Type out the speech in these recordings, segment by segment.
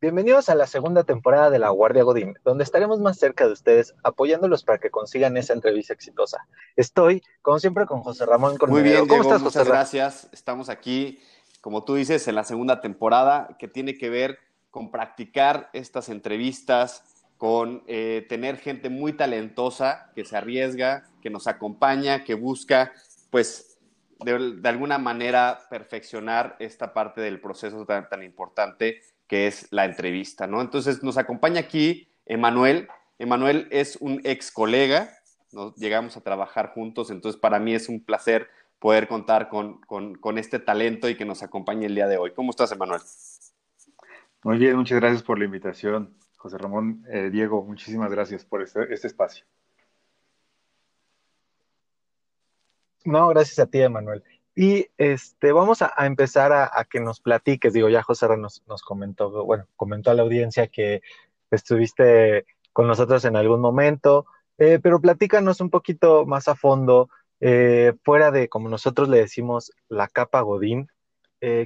Bienvenidos a la segunda temporada de La Guardia Godín, donde estaremos más cerca de ustedes apoyándolos para que consigan esa entrevista exitosa. Estoy, como siempre, con José Ramón Muy bien, ¿cómo estás, José? Muchas gracias. Estamos aquí, como tú dices, en la segunda temporada que tiene que ver con practicar estas entrevistas, con eh, tener gente muy talentosa que se arriesga, que nos acompaña, que busca, pues, de, alguna manera perfeccionar esta parte del proceso tan, tan, importante que es la entrevista, ¿no? Entonces nos acompaña aquí Emanuel. Emanuel es un ex colega, nos llegamos a trabajar juntos, entonces para mí es un placer poder contar con, con, con este talento y que nos acompañe el día de hoy. ¿Cómo estás, Emanuel? Muy bien, muchas gracias por la invitación. José Ramón, eh, Diego, muchísimas gracias por este, este, espacio. No, gracias a ti, Emanuel. Y este, vamos a, empezar a, que nos platiques. Digo, ya José nos, nos comentó, bueno, comentó a la audiencia que estuviste con nosotros en algún momento, eh, pero platícanos un poquito más a fondo, eh, fuera de, como nosotros le decimos, la capa Godín.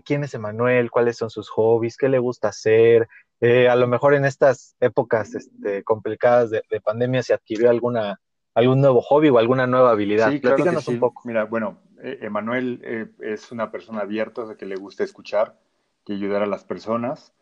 ¿Quién es Emanuel? ¿Cuáles son sus hobbies? ¿Qué le gusta hacer? Eh, a lo mejor en estas épocas este, complicadas de, pandemia se adquirió alguna, algún nuevo hobby o alguna nueva habilidad. Sí, Platícanos un poco. Mira, bueno, eh, Emanuel eh, es una persona abierta, de que le gusta escuchar, que ayudar a las personas,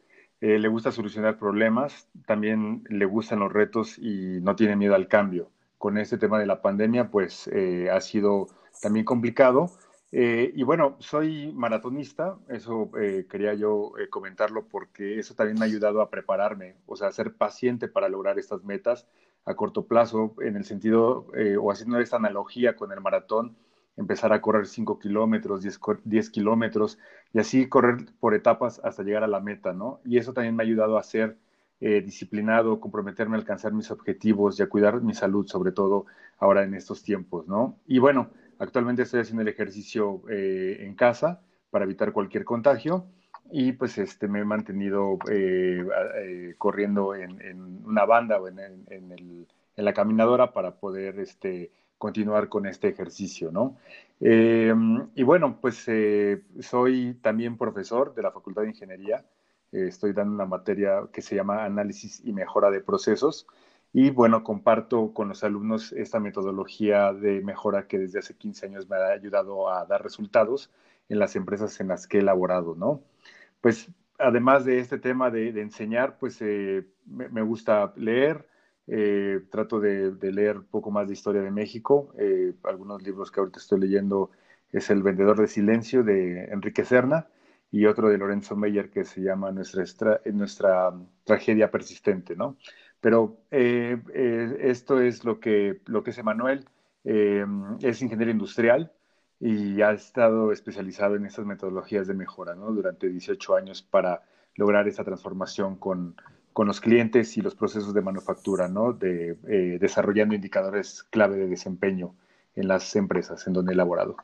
le gusta solucionar problemas, también le gustan los retos y no tiene miedo al cambio. Con este tema de la pandemia, pues ha sido también complicado, eh, y bueno, soy maratonista, eso eh, quería yo eh, comentarlo porque eso también me ha ayudado a prepararme, o sea, a ser paciente para lograr estas metas a corto plazo, en el sentido, o haciendo esta analogía con el maratón, empezar a correr 5 kilómetros, 10, kilómetros, y así correr por etapas hasta llegar a la meta, ¿no? Y eso también me ha ayudado a ser disciplinado, comprometerme a alcanzar mis objetivos y a cuidar mi salud, sobre todo ahora en estos tiempos, ¿no? Y bueno, Actualmente estoy haciendo el ejercicio eh, en casa para evitar cualquier contagio y pues este, me he mantenido eh, eh, corriendo en, una banda o en, en, la caminadora para poder este, continuar con este ejercicio, ¿no? y bueno, pues soy también profesor de la Facultad de Ingeniería. estoy dando una materia que se llama Análisis y Mejora de Procesos y bueno, comparto con los alumnos esta metodología de mejora que desde hace 15 años me ha ayudado a dar resultados en las empresas en las que he elaborado, ¿no? Pues además de este tema de, enseñar, pues eh, me, gusta leer, eh, trato de, leer un poco más de historia de México. Eh, algunos libros que ahorita estoy leyendo es El vendedor de silencio de Enrique Serna y otro de Lorenzo Meyer que se llama Nuestra, nuestra tragedia persistente, ¿no? Pero eh, esto es lo que, lo que es Emanuel. Es ingeniero industrial y ha estado especializado en estas metodologías de mejora ¿no? durante 18 años para lograr esta transformación con, con los clientes y los procesos de manufactura, ¿no? de, desarrollando indicadores clave de desempeño en las empresas en donde he elaborado.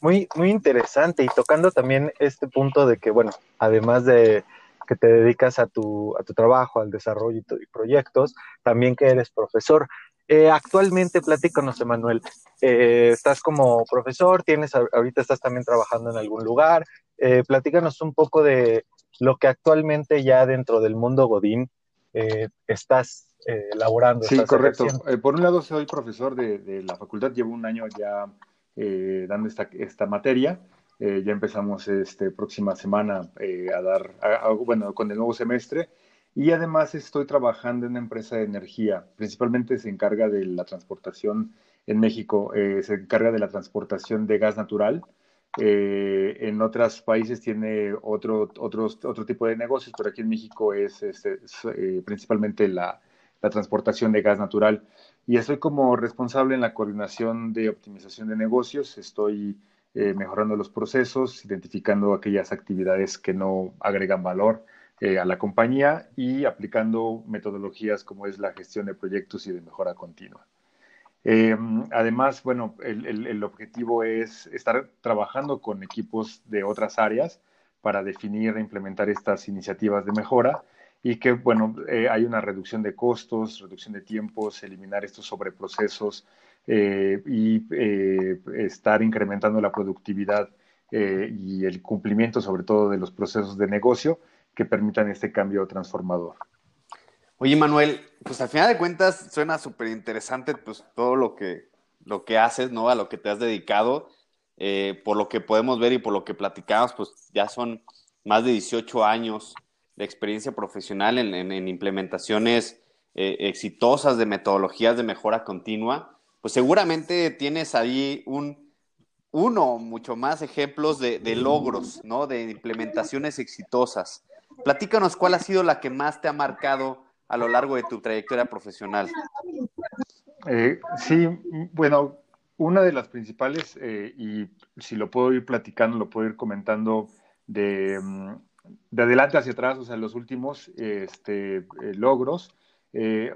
Muy, muy interesante y tocando también este punto de que, bueno, además de, que te dedicas a tu, a tu trabajo, al desarrollo y, proyectos, también que eres profesor. Eh, actualmente, platícanos, Emanuel, eh, estás como profesor, tienes, ahorita estás también trabajando en algún lugar, eh, platícanos un poco de lo que actualmente ya dentro del mundo Godín estás elaborando. Sí, correcto. por un lado, soy profesor de, la facultad, llevo un año ya dando esta, esta materia. Eh, ya empezamos este próxima semana eh, a dar, bueno, con el nuevo semestre. Y además estoy trabajando en una empresa de energía. Principalmente se encarga de la transportación en México, eh, se encarga de la transportación de gas natural. En otros países tiene otro, otro tipo de negocios, pero aquí en México es, este, principalmente la, la transportación de gas natural. Y estoy como responsable en la coordinación de optimización de negocios. Estoy eh, mejorando los procesos, identificando aquellas actividades que no agregan valor eh, a la compañía y aplicando metodologías como es la gestión de proyectos y de mejora continua. Eh, además, bueno, el, objetivo es estar trabajando con equipos de otras áreas para definir e implementar estas iniciativas de mejora y que, bueno, hay una reducción de costos, reducción de tiempos, eliminar estos sobreprocesos, eh, y eh, estar incrementando la productividad y el cumplimiento sobre todo de los procesos de negocio que permitan este cambio transformador. Oye, Manuel, pues al final de cuentas suena súper interesante pues todo lo que, lo que haces, ¿no? A lo que te has dedicado. Eh, por lo que podemos ver y por lo que platicamos, pues ya son más de 18 años de experiencia profesional en, implementaciones eh, exitosas de metodologías de mejora continua. Pues seguramente tienes ahí un, uno, mucho más ejemplos de, de logros, ¿no? De implementaciones exitosas. Platícanos cuál ha sido la que más te ha marcado a lo largo de tu trayectoria profesional. Eh, sí, bueno, una de las principales, eh, y si lo puedo ir platicando, lo puedo ir comentando de, mm, de adelante hacia atrás, o sea, los últimos este, eh, logros.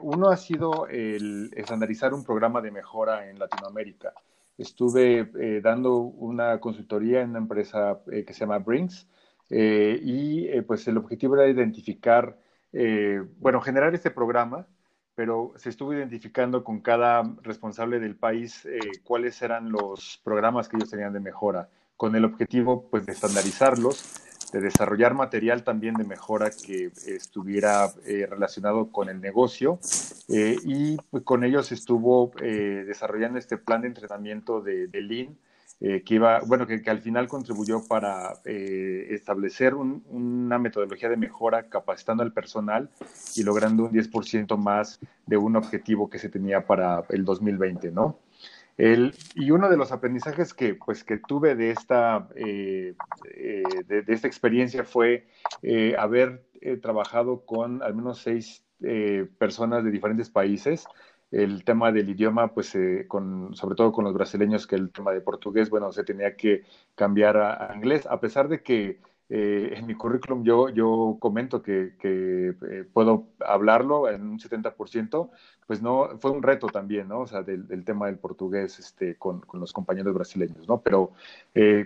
uno ha sido el estandarizar un programa de mejora en Latinoamérica. Estuve dando una consultoría en una empresa que se llama Brinks y pues el objetivo era identificar eh, bueno, generar este programa, pero se estuvo identificando con cada responsable del país eh, cuáles eran los programas que ellos tenían de mejora, con el objetivo pues de estandarizarlos, de desarrollar material también de mejora que estuviera eh, relacionado con el negocio y pues, con ellos estuvo desarrollando este plan de entrenamiento de, de Lean eh, que iba, bueno, que, al final contribuyó para eh, establecer una metodología de mejora capacitando al personal y logrando un 10% más de un objetivo que se tenía para el 2020, ¿no? El, y uno de los aprendizajes que, pues, que tuve de esta, eh, de, esta experiencia fue haber trabajado con al menos seis personas de diferentes países el tema del idioma, pues eh, con, sobre todo con los brasileños, que el tema de portugués, bueno, se tenía que cambiar a, inglés, a pesar de que eh, en mi currículum yo, yo comento que, que eh, puedo hablarlo en un 70%, pues no, fue un reto también, ¿no? O sea, del, del tema del portugués este, con, con, los compañeros brasileños, ¿no? Pero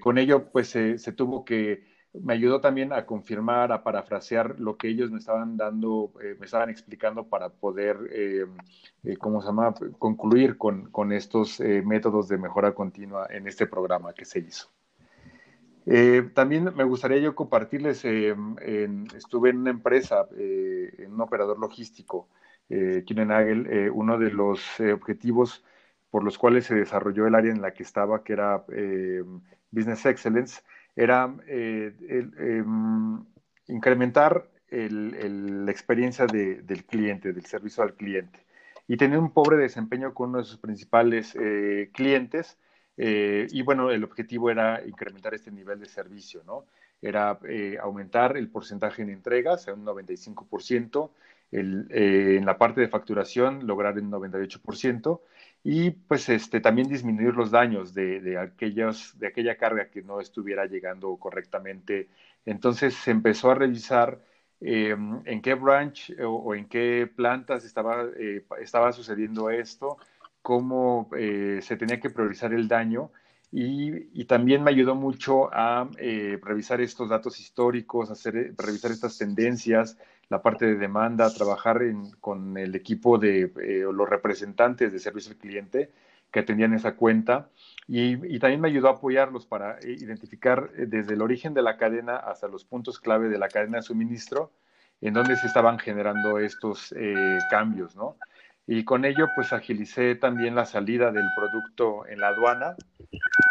con ello, pues se tuvo que me ayudó también a confirmar, a parafrasear lo que ellos me estaban dando, eh, me estaban explicando para poder, eh, eh, ¿cómo se llama?, concluir con, estos métodos de mejora continua en este programa que se hizo. también me gustaría yo compartirles, estuve en una empresa, en un operador logístico, eh, Nagel, uno de los objetivos por los cuales se desarrolló el área en la que estaba, que era Business Excellence, era eh, em, incrementar la experiencia del cliente, del servicio al cliente. Y tener un pobre desempeño con uno de sus principales eh, clientes. Eh, y bueno, el objetivo era incrementar este nivel de servicio, ¿no? Era aumentar el porcentaje en entregas a un 95%, en la parte de facturación lograr el 98%, y pues este, también disminuir los daños de, de, aquellos, de aquella carga que no estuviera llegando correctamente. Entonces se empezó a revisar em, en qué branch o, en qué plantas estaba, eh, estaba sucediendo esto, cómo eh, se tenía que priorizar el daño y, también me ayudó mucho a eh, revisar estos datos históricos, hacer, revisar estas tendencias, la parte de demanda, trabajar con el equipo de eh, los representantes de servicio al cliente que atendían esa cuenta y, también me ayudó a apoyarlos para eh, identificar desde el origen de la cadena hasta los puntos clave de la cadena de suministro en donde se estaban generando estos cambios, ¿no? Y con ello, pues agilicé también la salida del producto en la aduana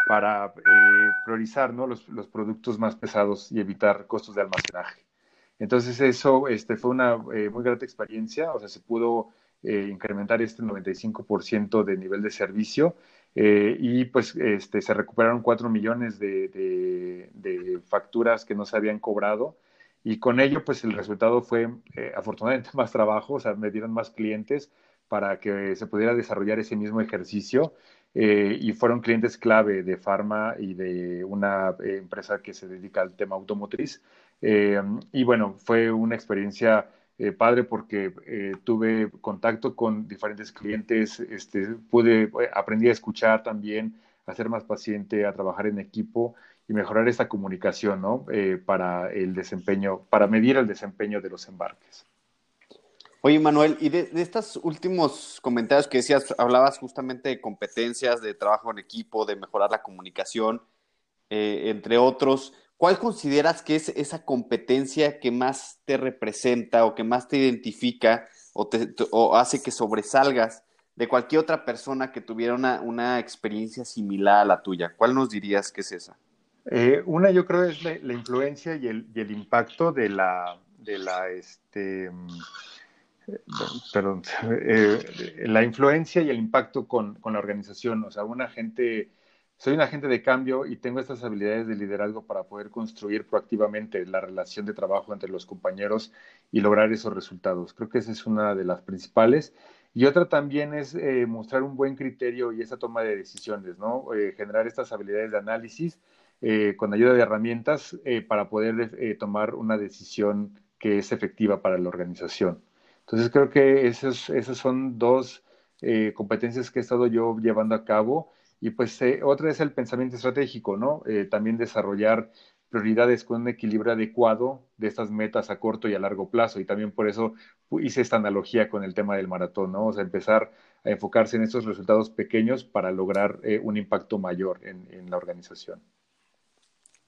para eh, priorizar ¿no? los, los, productos más pesados y evitar costos de almacenaje. Entonces eso este, fue una eh, muy grata experiencia, o sea, se pudo eh, incrementar este 95% de nivel de servicio y pues este, se recuperaron 4 millones de, de, facturas que no se habían cobrado y con ello pues el resultado fue afortunadamente más trabajo, o sea, me dieron más clientes, para que se pudiera desarrollar ese mismo ejercicio eh, y fueron clientes clave de Pharma y de una eh, empresa que se dedica al tema automotriz. Eh, y bueno, fue una experiencia padre porque tuve contacto con diferentes clientes, este, pude, aprendí a escuchar también, a ser más paciente, a trabajar en equipo y mejorar esta comunicación, ¿no? para el desempeño, para medir el desempeño de los embarques. Oye, Manuel, y de, estos últimos comentarios que decías, hablabas justamente de competencias, de trabajo en equipo, de mejorar la comunicación. eh, entre otros. ¿Cuál consideras que es esa competencia que más te representa o que más te identifica o, te, o hace que sobresalgas de cualquier otra persona que tuviera una, una, experiencia similar a la tuya? ¿Cuál nos dirías que es esa? Eh, una yo creo es la, influencia y el, impacto de la, de la, este, perdón, eh, la influencia y el impacto con, con, la organización. O sea, una gente, soy un agente de cambio y tengo estas habilidades de liderazgo para poder construir proactivamente la relación de trabajo entre los compañeros y lograr esos resultados. Creo que esa es una de las principales. Y otra también es eh, mostrar un buen criterio y esa toma de decisiones, ¿no? Eh, generar estas habilidades de análisis eh, con ayuda de herramientas eh, para poder tomar una decisión que es efectiva para la organización. Entonces creo que esas esos son dos competencias que he estado yo llevando a cabo. Y pues eh, otra es el pensamiento estratégico, ¿no? Eh, también desarrollar prioridades con un equilibrio adecuado de estas metas a corto y a largo plazo. Y también por eso hice esta analogía con el tema del maratón, ¿no? O sea, empezar a enfocarse en estos resultados pequeños para lograr eh, un impacto mayor en, en la organización.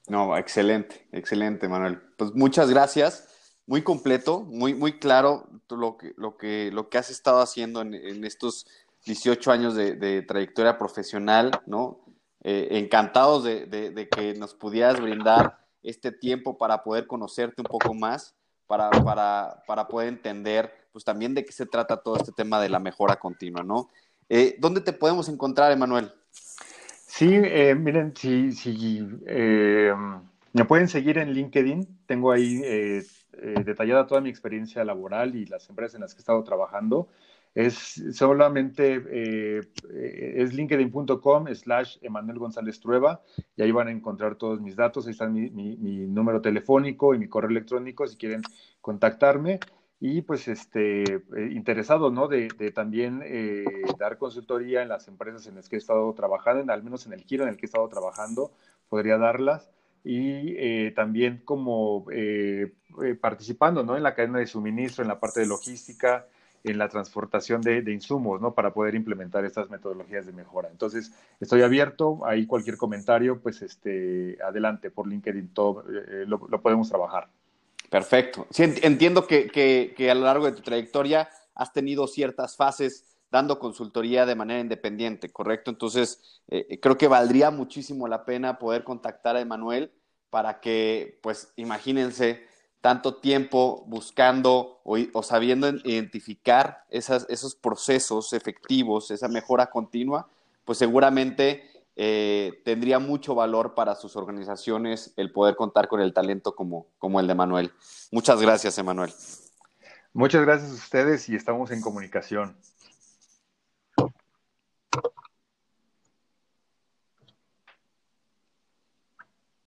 No, excelente, excelente, Manuel. Pues muchas gracias muy completo, muy, muy claro lo que, lo que, lo que has estado haciendo en, en estos 18 años de, trayectoria profesional, ¿no? Eh, encantados de, que nos pudieras brindar este tiempo para poder conocerte un poco más, para, para, para poder entender, pues también de qué se trata todo este tema de la mejora continua, ¿no? Eh, ¿Dónde te podemos encontrar, Emanuel? Sí, eh, miren, si, si eh, me pueden seguir en LinkedIn, tengo ahí eh, detallada toda mi experiencia laboral y las empresas en las que he estado trabajando. Es solamente, eh, es linkedin.com slash Emanuel González Trueba y ahí van a encontrar todos mis datos, ahí está mi, número telefónico y mi correo electrónico si quieren contactarme y pues este, eh, interesado, ¿no? De, también eh, dar consultoría en las empresas en las que he estado trabajando, en, al menos en el giro en el que he estado trabajando, podría darlas y eh, también como eh, eh, participando ¿no? en la cadena de suministro, en la parte de logística, en la transportación de, insumos, ¿no? Para poder implementar estas metodologías de mejora. Entonces, estoy abierto, ahí cualquier comentario, pues este, adelante por LinkedIn, todo, eh, lo, podemos trabajar. Perfecto. Sí, entiendo que, que, a lo largo de tu trayectoria has tenido ciertas fases dando consultoría de manera independiente, ¿correcto? Entonces, eh, creo que valdría muchísimo la pena poder contactar a Emanuel para que, pues, imagínense tanto tiempo buscando o, o sabiendo identificar esas, esos procesos efectivos, esa mejora continua, pues seguramente eh, tendría mucho valor para sus organizaciones el poder contar con el talento como, como el de Manuel. Muchas gracias, Emanuel. Muchas gracias a ustedes y estamos en comunicación.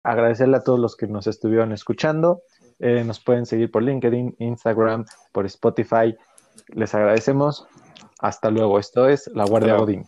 agradecerle a todos los que nos estuvieron escuchando. Eh, nos pueden seguir por LinkedIn, Instagram, por Spotify. Les agradecemos. Hasta luego. Esto es La Guardia Godín.